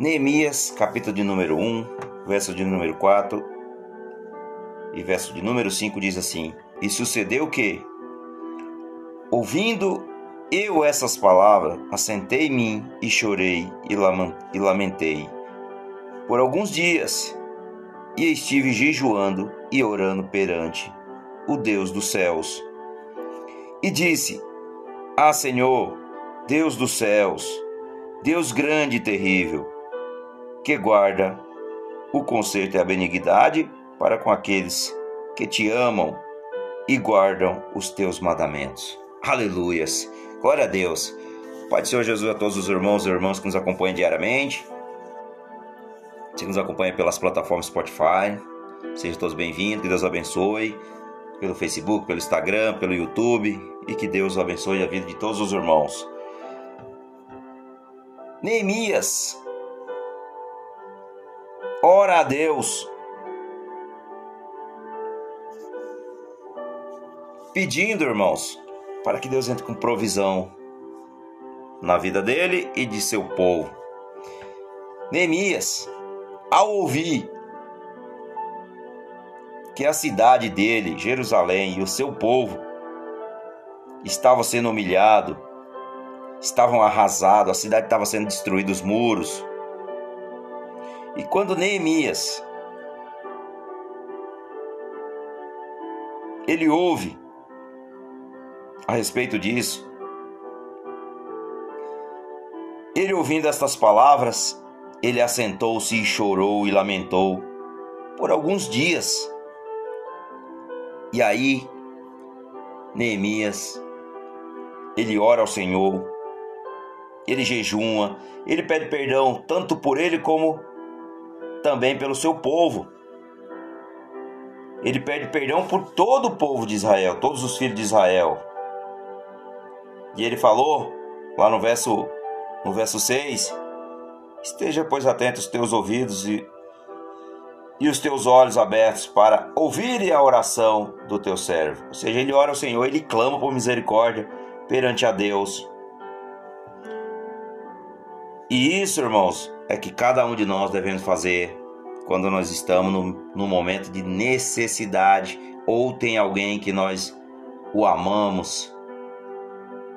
Neemias, capítulo de número 1, verso de número 4 e verso de número 5 diz assim: E sucedeu que, ouvindo eu essas palavras, assentei em mim e chorei e lamentei por alguns dias, e estive jejuando e orando perante o Deus dos céus. E disse: Ah, Senhor, Deus dos céus, Deus grande e terrível, que guarda o conserto e a benignidade para com aqueles que te amam e guardam os teus mandamentos. Aleluias. Glória a Deus. Pai do Senhor Jesus a todos os irmãos e irmãs que nos acompanham diariamente. Que nos acompanha pelas plataformas Spotify. Sejam todos bem-vindos, que Deus abençoe. Pelo Facebook, pelo Instagram, pelo YouTube. E que Deus abençoe a vida de todos os irmãos. Neemias ora a Deus, pedindo, irmãos, para que Deus entre com provisão na vida dele e de seu povo. Neemias, ao ouvir que a cidade dele, Jerusalém, e o seu povo estavam sendo humilhados, estavam arrasados, a cidade estava sendo destruída, os muros, e quando Neemias ele ouve a respeito disso, ele ouvindo estas palavras, ele assentou-se e chorou e lamentou por alguns dias. E aí, Neemias, ele ora ao Senhor, ele jejuma, ele pede perdão tanto por ele como também pelo seu povo. Ele pede perdão por todo o povo de Israel, todos os filhos de Israel. E ele falou lá no verso no verso 6: Esteja pois atento os teus ouvidos e e os teus olhos abertos para ouvir a oração do teu servo. Ou seja, ele ora ao Senhor, ele clama por misericórdia perante a Deus. E isso, irmãos, é que cada um de nós devemos fazer quando nós estamos no, no momento de necessidade ou tem alguém que nós o amamos.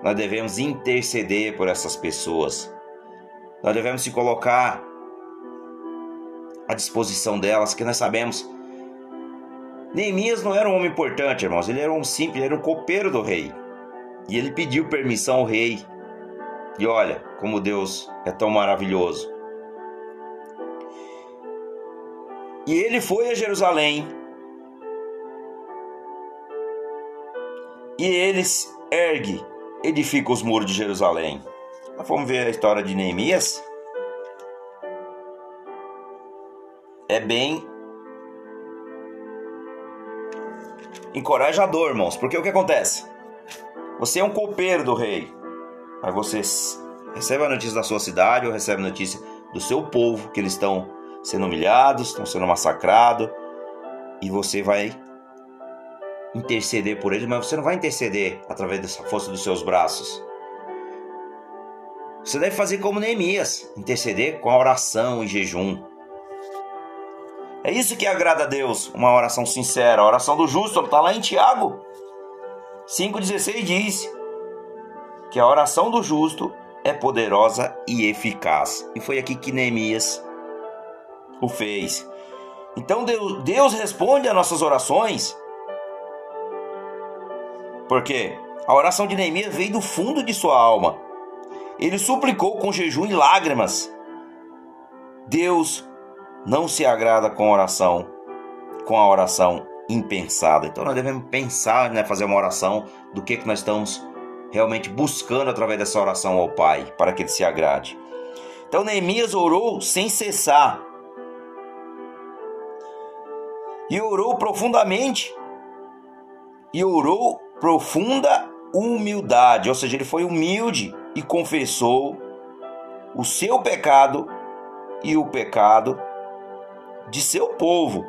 Nós devemos interceder por essas pessoas. Nós devemos se colocar à disposição delas, que nós sabemos. Neemias não era um homem importante, irmãos. Ele era um simples, ele era um copeiro do rei. E ele pediu permissão ao rei. E olha como Deus é tão maravilhoso. E ele foi a Jerusalém. E eles ergue, edifica os muros de Jerusalém. Nós vamos ver a história de Neemias. É bem encorajador, irmãos, porque o que acontece? Você é um copeiro do rei, mas você recebe a notícia da sua cidade ou recebe a notícia do seu povo que eles estão sendo humilhados, estão sendo massacrados, e você vai interceder por eles, mas você não vai interceder através dessa força dos seus braços. Você deve fazer como Neemias, interceder com a oração e jejum. É isso que agrada a Deus, uma oração sincera, a oração do justo, está lá em Tiago 5,16 diz que a oração do justo é poderosa e eficaz. E foi aqui que Neemias o fez. Então Deus, responde às nossas orações. Porque a oração de Neemias veio do fundo de sua alma. Ele suplicou com jejum e lágrimas. Deus não se agrada com a oração, com a oração impensada. Então nós devemos pensar, né, fazer uma oração do que que nós estamos realmente buscando através dessa oração ao Pai, para que ele se agrade. Então Neemias orou sem cessar e orou profundamente. E orou profunda humildade, ou seja, ele foi humilde e confessou o seu pecado e o pecado de seu povo.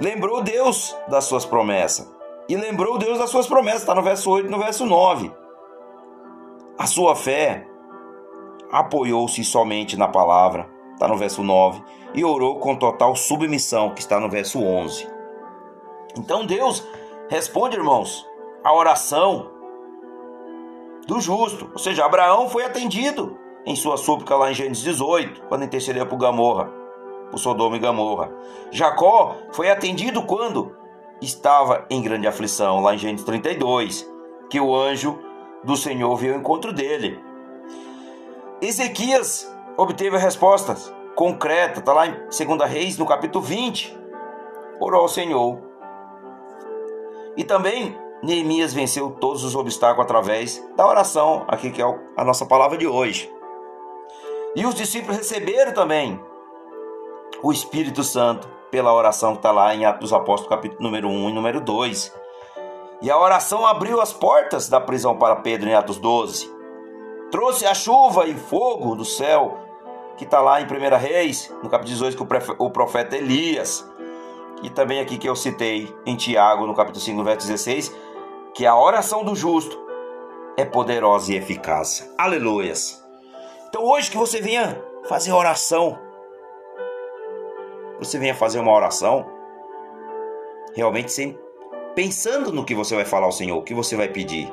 Lembrou Deus das suas promessas. E lembrou Deus das suas promessas, está no verso 8 e no verso 9. A sua fé apoiou-se somente na palavra, está no verso 9, e orou com total submissão, que está no verso 11. Então Deus responde, irmãos, a oração do justo, ou seja, Abraão foi atendido em sua súplica lá em Gênesis 18, quando intercedeu por Gamorra, por Sodoma e Gamorra. Jacó foi atendido quando estava em grande aflição, lá em Gênesis 32, que o anjo do Senhor veio ao encontro dele. Ezequias obteve respostas concretas, está lá em 2 Reis, no capítulo 20. Orou ao Senhor. E também Neemias venceu todos os obstáculos através da oração, aqui que é a nossa palavra de hoje. E os discípulos receberam também o Espírito Santo pela oração que está lá em Atos dos Apóstolos, capítulo número 1 e número 2. E a oração abriu as portas da prisão para Pedro em Atos 12 trouxe a chuva e fogo do céu, que está lá em 1 Reis, no capítulo 18, que o profeta Elias, e também aqui que eu citei em Tiago, no capítulo 5, verso 16, que a oração do justo é poderosa e eficaz. Aleluias. Então hoje que você venha fazer oração, você venha fazer uma oração, realmente sem pensando no que você vai falar ao Senhor, o que você vai pedir.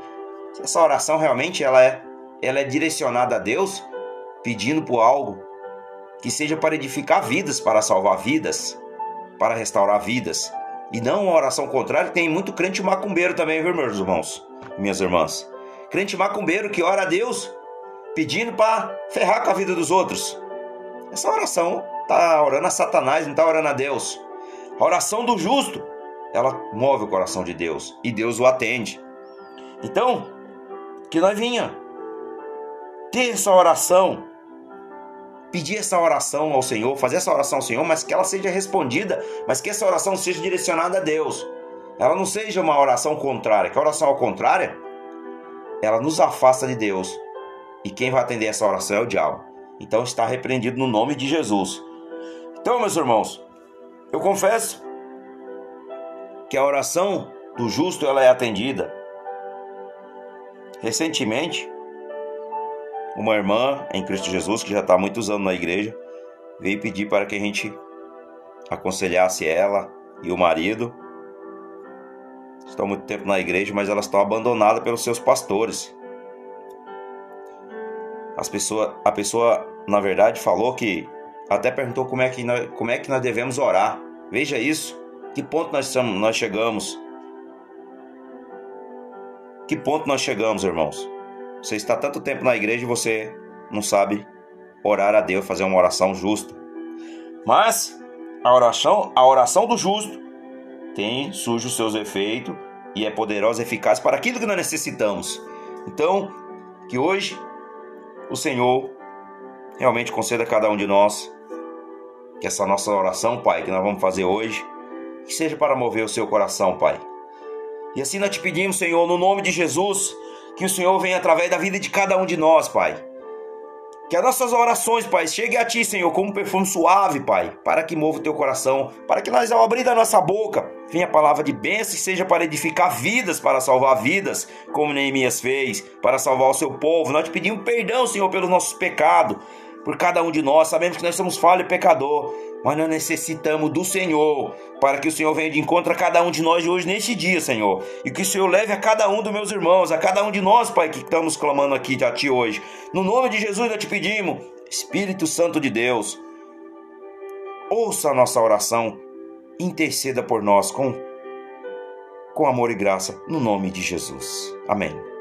Essa oração realmente ela é ela é direcionada a Deus pedindo por algo que seja para edificar vidas, para salvar vidas, para restaurar vidas. E não uma oração contrária, tem muito crente macumbeiro também, viu, meus irmãos, minhas irmãs. Crente macumbeiro que ora a Deus pedindo para ferrar com a vida dos outros. Essa oração tá orando a Satanás, não tá orando a Deus. A oração do justo, ela move o coração de Deus e Deus o atende. Então, que nós vinha ter essa oração, pedir essa oração ao Senhor, fazer essa oração ao Senhor, mas que ela seja respondida, mas que essa oração seja direcionada a Deus. Ela não seja uma oração contrária, que a oração ao contrário, ela nos afasta de Deus. E quem vai atender essa oração é o diabo. Então está repreendido no nome de Jesus. Então, meus irmãos, eu confesso que a oração do justo ela é atendida. Recentemente, uma irmã em Cristo Jesus, que já está há muitos anos na igreja, veio pedir para que a gente aconselhasse ela e o marido. Estão muito tempo na igreja, mas elas estão abandonadas pelos seus pastores. As pessoa, a pessoa, na verdade, falou que até perguntou como é que nós, como é que nós devemos orar. Veja isso. Que ponto nós, estamos, nós chegamos? Que ponto nós chegamos, irmãos? Você está tanto tempo na igreja e você não sabe orar a Deus, fazer uma oração justa. Mas a oração, a oração do justo tem surge os seus efeitos e é poderosa e eficaz para aquilo que nós necessitamos. Então, que hoje o Senhor realmente conceda a cada um de nós que essa nossa oração, Pai, que nós vamos fazer hoje, que seja para mover o seu coração, Pai. E assim nós te pedimos, Senhor, no nome de Jesus, que o Senhor venha através da vida de cada um de nós, Pai. Que as nossas orações, Pai, cheguem a Ti, Senhor, como um perfume suave, Pai, para que mova o Teu coração, para que nós, ao abrir da nossa boca, venha a palavra de bênção e seja para edificar vidas, para salvar vidas, como Neemias fez, para salvar o Seu povo. Nós te pedimos perdão, Senhor, pelos nossos pecados, por cada um de nós. Sabemos que nós somos falhos e pecador, mas nós necessitamos do Senhor para que o Senhor venha de encontro a cada um de nós hoje neste dia, Senhor. E que o Senhor leve a cada um dos meus irmãos, a cada um de nós, Pai, que estamos clamando aqui a Ti hoje. No nome de Jesus nós te pedimos, Espírito Santo de Deus, ouça a nossa oração, interceda por nós com, com amor e graça, no nome de Jesus. Amém.